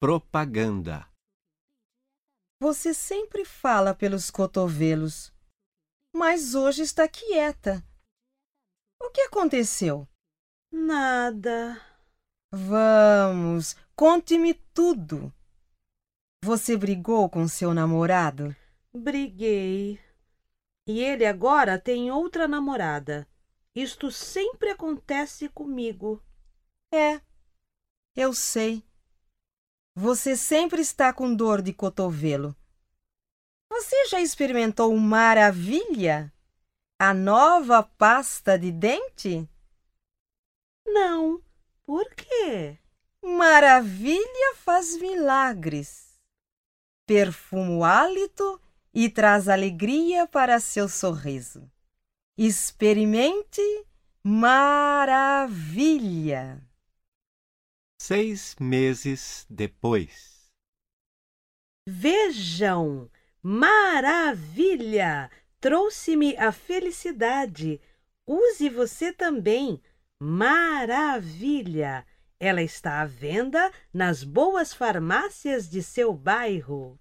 Propaganda. Você sempre fala pelos cotovelos, mas hoje está quieta. O que aconteceu? Nada. Vamos, conte-me tudo. Você brigou com seu namorado? Briguei. E ele agora tem outra namorada. Isto sempre acontece comigo. É, eu sei. Você sempre está com dor de cotovelo. Você já experimentou Maravilha? A nova pasta de dente? Não. Por quê? Maravilha faz milagres. Perfuma o hálito e traz alegria para seu sorriso. Experimente Maravilha. Seis meses depois. Vejam! Maravilha! Trouxe-me a felicidade. Use você também. Maravilha! Ela está à venda nas boas farmácias de seu bairro.